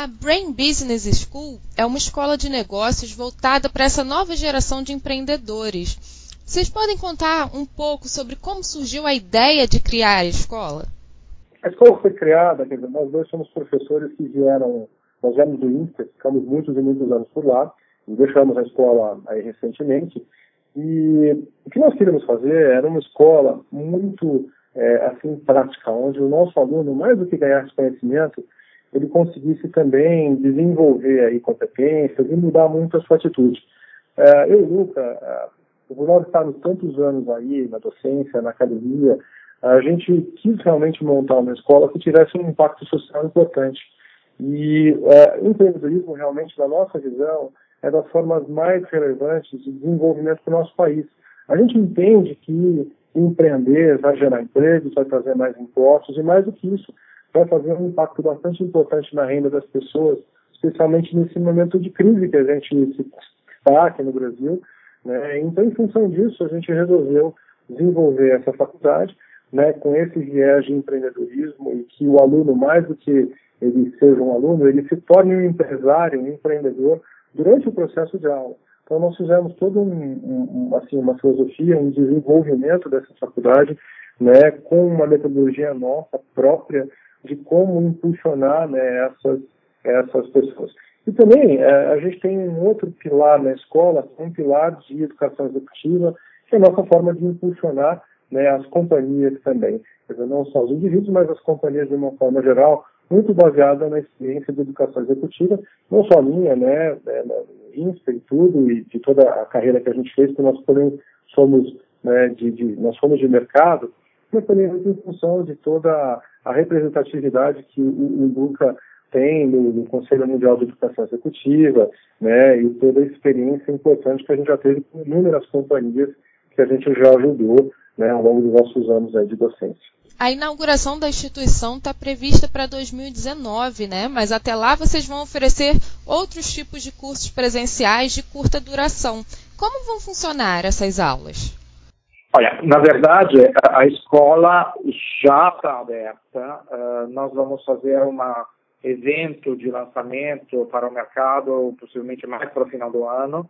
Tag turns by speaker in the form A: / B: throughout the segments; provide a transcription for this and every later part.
A: A Brain Business School é uma escola de negócios voltada para essa nova geração de empreendedores. Vocês podem contar um pouco sobre como surgiu a ideia de criar a escola?
B: A escola foi criada, quer dizer, nós dois somos professores que vieram, nós viemos do INSPER, ficamos muitos e muitos anos por lá, e deixamos a escola aí recentemente, e o que nós queríamos fazer era uma escola muito é, assim prática, onde o nosso aluno, mais do que ganhar conhecimento, ele conseguisse também desenvolver aí competências e mudar muito a sua atitude. É, eu Luca, por nós estarmos tantos anos aí na docência, na academia, a gente quis realmente montar uma escola que tivesse um impacto social importante. E é, o empreendedorismo, realmente, na nossa visão, é das formas mais relevantes de desenvolvimento do nosso país. A gente entende que empreender vai gerar empregos, vai trazer mais impostos e, mais do que isso, vai fazer um impacto bastante importante na renda das pessoas, especialmente nesse momento de crise que a gente está aqui no Brasil. Né? Então, em função disso, a gente resolveu desenvolver essa faculdade né, com esse viés de empreendedorismo e que o aluno, mais do que ele seja um aluno, ele se torne um empresário, um empreendedor durante o processo de aula. Então, nós fizemos todo um, um, assim, uma filosofia, um desenvolvimento dessa faculdade, né, com uma metodologia nossa própria, de como impulsionar né, essas, essas pessoas. E também é, a gente tem um outro pilar na escola, um pilar de educação executiva, que é a nossa forma de impulsionar né, as companhias também. Dizer, não só os indivíduos, mas as companhias de uma forma geral, muito baseada na experiência de educação executiva, não só minha, né, né INSPE e tudo, e de toda a carreira que a gente fez, que nós também somos, né, de, de, nós somos de mercado, também em função de toda a representatividade que o, o Luca tem no, no, Conselho Mundial de Educação Executiva, né, e toda a experiência importante que a gente já teve com inúmeras companhias que a gente já ajudou né, ao longo dos nossos anos aí de docência.
A: A inauguração da instituição está prevista para 2019, né? Mas até lá vocês vão oferecer outros tipos de cursos presenciais de curta duração. Como vão funcionar essas aulas?
C: Olha, na verdade, a, escola já está aberta. Uh, nós vamos fazer um evento de lançamento para o mercado, possivelmente mais para o final do ano.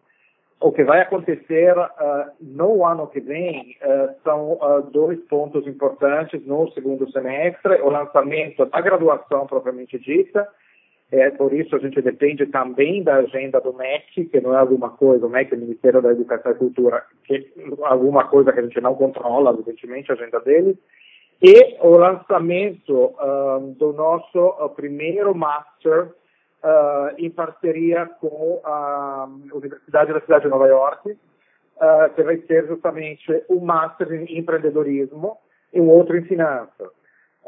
C: O que vai acontecer uh, no ano que vem uh, são dois pontos importantes no segundo semestre: o lançamento da graduação propriamente dita é, por isso a gente depende também da agenda do MEC, que não é alguma coisa, o MEC o Ministério da Educação e Cultura, que é alguma coisa que a gente não controla, evidentemente, a agenda dele. E o lançamento uh, do nosso uh, primeiro Master uh, em parceria com a Universidade da Cidade de Nova York, que vai ser justamente um Master em empreendedorismo e um outro em finanças.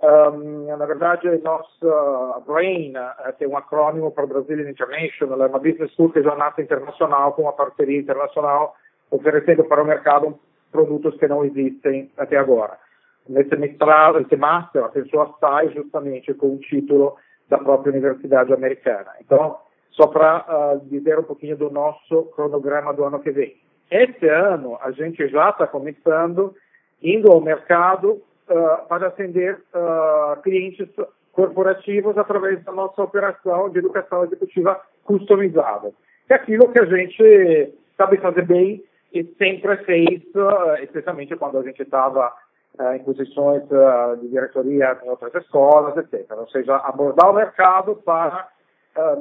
C: Um, na verdade, nossa BRAIN uh, tem um acrônimo para Brazilian International, é uma business school que já nasce internacional, com uma parceria internacional, oferecendo para o mercado produtos que não existem até agora. Nesse mestrado, nesse master, a pessoa sai justamente com o título da própria universidade americana. Então, só para uh, dizer um pouquinho do nosso cronograma do ano que vem. Esse ano, a gente já está começando, indo ao mercado uh, para atender uh, clientes corporativos através da nossa operação de educação executiva customizada. É aquilo que a gente sabe fazer bem e sempre fez, uh, especialmente quando a gente estava uh, em posições uh, de diretoria em outras escolas, etc. Ou seja, abordar o mercado para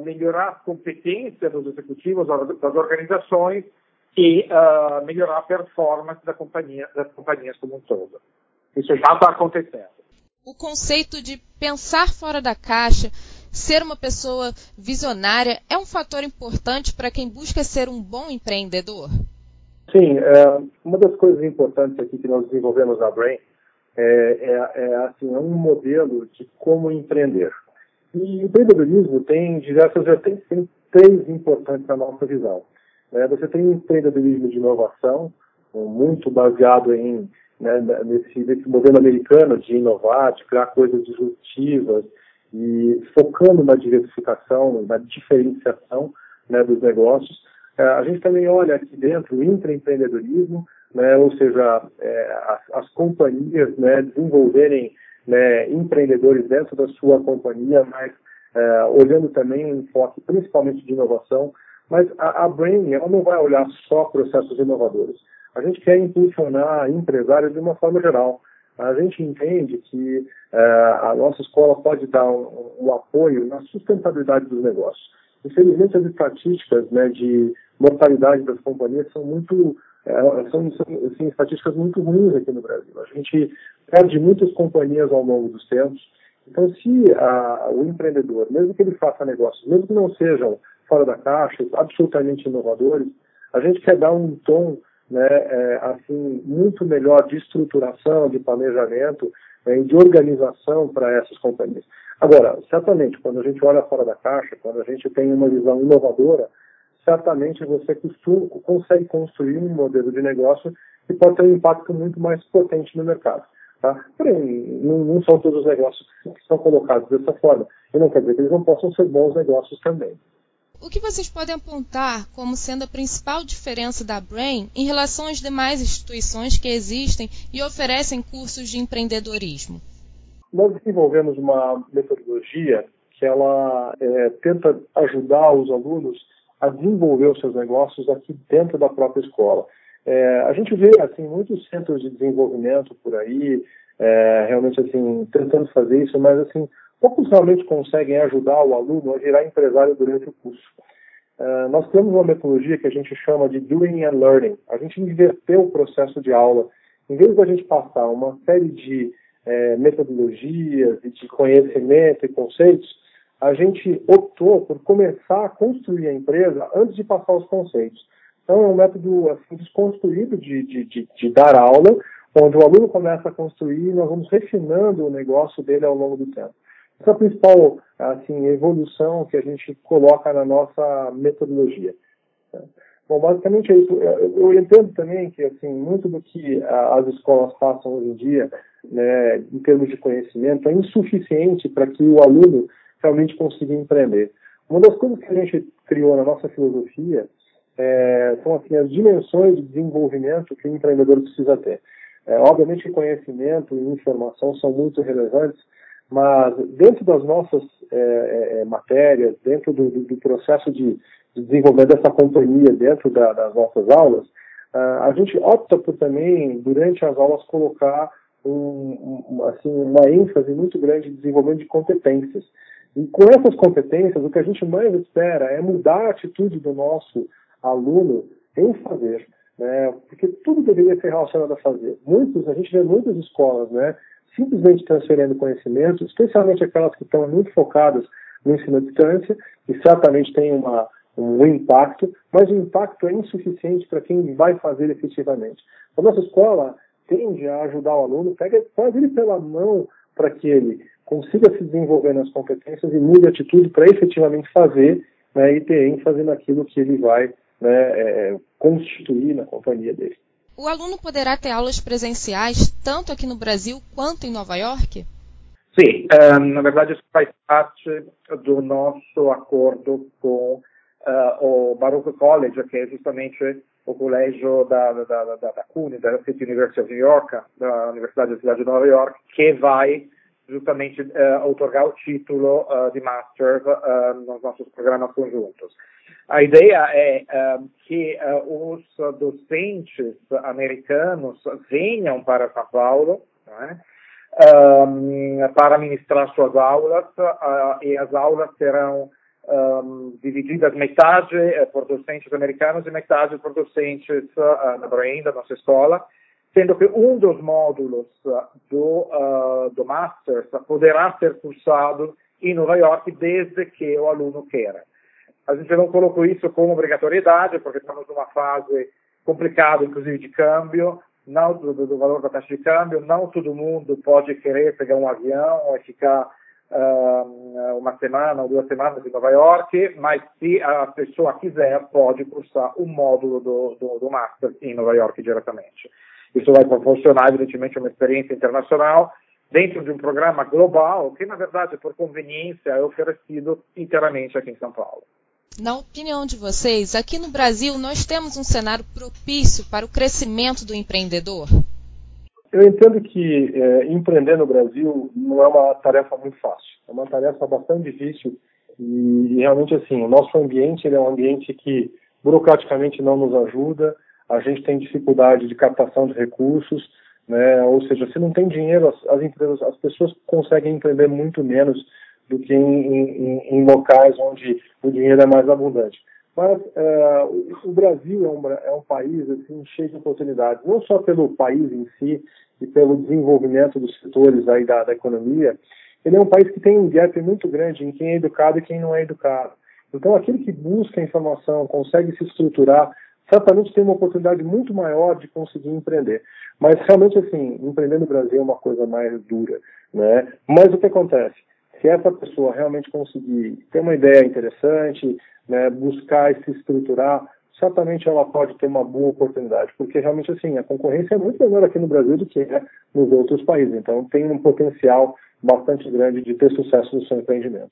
C: melhorar a competência dos executivos das organizações e melhorar a performance da companhia, das companhias como um todo. Isso já está acontecendo.
A: O conceito de pensar fora da caixa, ser uma pessoa visionária, é um fator importante para quem busca ser um bom empreendedor?
B: Sim, é, uma das coisas importantes aqui que nós desenvolvemos na Brain é, é, é assim, é um modelo de como empreender. E o empreendedorismo tem diversas vertentes, tem três importantes na nossa visão. É, você tem o empreendedorismo de inovação, muito baseado em né, nesse modelo americano de inovar, de criar coisas disruptivas e focando na diversificação, na diferenciação né, dos negócios. É, a gente também olha aqui dentro o intraempreendedorismo, né, ou seja, é, as, as, companhias né, desenvolverem né, empreendedores dentro da sua companhia, mas é, olhando também um enfoque principalmente de inovação, mas a, a Brain ela não vai olhar só processos inovadores. A gente quer impulsionar empresários de uma forma geral. A gente entende que é, a nossa escola pode dar um, um, apoio na sustentabilidade dos negócios. Infelizmente, as estatísticas né, de mortalidade das companhias são muito é, são, são assim, estatísticas muito ruins aqui no Brasil. A gente perde muitas companhias ao longo dos tempos. Então, se a, o empreendedor, mesmo que ele faça negócios, mesmo que não sejam fora da caixa, absolutamente inovadores, a gente quer dar um tom né, é, assim, muito melhor de estruturação, de planejamento e de organização para essas companhias. Agora, certamente, quando a gente olha fora da caixa, quando a gente tem uma visão inovadora, certamente você costuma, consegue construir um modelo de negócio que pode ter um impacto muito mais potente no mercado. Tá? Porém, não, não são todos os negócios que são colocados dessa forma. E não quer dizer que eles não possam ser bons negócios também.
A: O que vocês podem apontar como sendo a principal diferença da Brain em relação às demais instituições que existem e oferecem cursos de empreendedorismo?
B: Nós desenvolvemos uma metodologia que ela é, tenta ajudar os alunos a desenvolver os seus negócios aqui dentro da própria escola. É, a gente vê assim muitos centros de desenvolvimento por aí, é, realmente assim tentando fazer isso, mas assim poucos realmente conseguem ajudar o aluno a virar empresário durante o curso. Uh, nós temos uma metodologia que a gente chama de Doing and Learning. A gente inverteu o processo de aula. Em vez de a gente passar uma série de é, metodologias e de conhecimento e conceitos, a gente optou por começar a construir a empresa antes de passar os conceitos. Então, é um método assim, desconstruído de, de, de, de dar aula, onde o aluno começa a construir e nós vamos refinando o negócio dele ao longo do tempo. Essa é a principal assim, evolução que a gente coloca na nossa metodologia. Bom, basicamente é isso. Eu entendo também que assim, muito do que as escolas passam hoje em dia, né, em termos de conhecimento, é insuficiente para que o aluno realmente consiga empreender. Uma das coisas que a gente criou na nossa filosofia é, são assim, as dimensões de desenvolvimento que o empreendedor precisa ter. É, obviamente, conhecimento e informação são muito relevantes, mas dentro das nossas é, é, é, matérias, dentro do, do, processo de, de, desenvolvimento dessa companhia, dentro da, das nossas aulas, uh, a gente opta por também, durante as aulas, colocar um, um, assim, uma ênfase muito grande em desenvolvimento de competências. E com essas competências, o que a gente mais espera é mudar a atitude do nosso aluno em fazer. Né? Porque tudo deveria ser relacionado a fazer. Muitos, a gente vê muitas escolas, né? Simplesmente transferindo conhecimento, especialmente aquelas que estão muito focadas no ensino à distância, que certamente tem uma, um impacto, mas o impacto é insuficiente para quem vai fazer efetivamente. A nossa escola tende a ajudar o aluno, pega, faz ele pela mão para que ele consiga se desenvolver nas competências e mude a atitude para efetivamente fazer né, e ter ênfase naquilo que ele vai né, é, constituir na companhia dele.
A: O aluno poderá ter aulas presenciais tanto aqui no Brasil quanto em Nova York?
C: Sim, um, na verdade isso faz parte do nosso acordo com uh, o Baruch College, que é justamente o colégio da, da, da, da CUNY, da City University of New York, da Universidade da Cidade de Nova York, que vai justamente uh, otorgar o título uh, de Master nos nossos programas conjuntos. A ideia é uh, que uh, os docentes americanos venham para São Paulo né, para ministrar suas aulas uh, e as aulas serão um, divididas metade por docentes americanos e metade por docentes uh, da Brain, da nossa escola, sendo que um dos módulos do, do Masters poderá ser cursado em Nova York desde que o aluno queira. A gente não colocou isso como obrigatoriedade, porque estamos numa fase complicada, inclusive de câmbio, não do, do, valor da taxa de câmbio, não todo mundo pode querer pegar um avião e ficar uh, uma semana ou duas semanas em Nova York, mas se a pessoa quiser, pode cursar um módulo do, do, do Master em Nova York diretamente. Isso vai proporcionar, evidentemente, uma experiência internacional dentro de um programa global que, na verdade, por conveniência, é oferecido inteiramente aqui em São Paulo.
A: Na opinião de vocês, aqui no Brasil nós temos um cenário propício para o crescimento do empreendedor?
B: Eu entendo que é, empreender no Brasil não é uma tarefa muito fácil. É uma tarefa bastante difícil E, e realmente, assim, o nosso ambiente ele é um ambiente que burocraticamente não nos ajuda, a gente tem dificuldade de captação de recursos, né? ou seja, se não tem dinheiro, as, as empresas, as pessoas conseguem empreender muito menos do que em, em, em locais onde o dinheiro é mais abundante. Mas é, o Brasil é um, é um país assim, cheio de oportunidades, não só pelo país em si e pelo desenvolvimento dos setores aí da, da economia, ele é um país que tem um gap muito grande em quem é educado e quem não é educado. Então, aquele que busca informação, consegue se estruturar, certamente tem uma oportunidade muito maior de conseguir empreender. Mas, realmente, assim, empreender no Brasil é uma coisa mais dura, né? Mas o que acontece? Se essa pessoa realmente conseguir ter uma ideia interessante, né, buscar e se estruturar, certamente ela pode ter uma boa oportunidade, porque realmente assim a concorrência é muito menor aqui no Brasil do que é nos outros países. Então tem um potencial bastante grande de ter sucesso no seu empreendimento.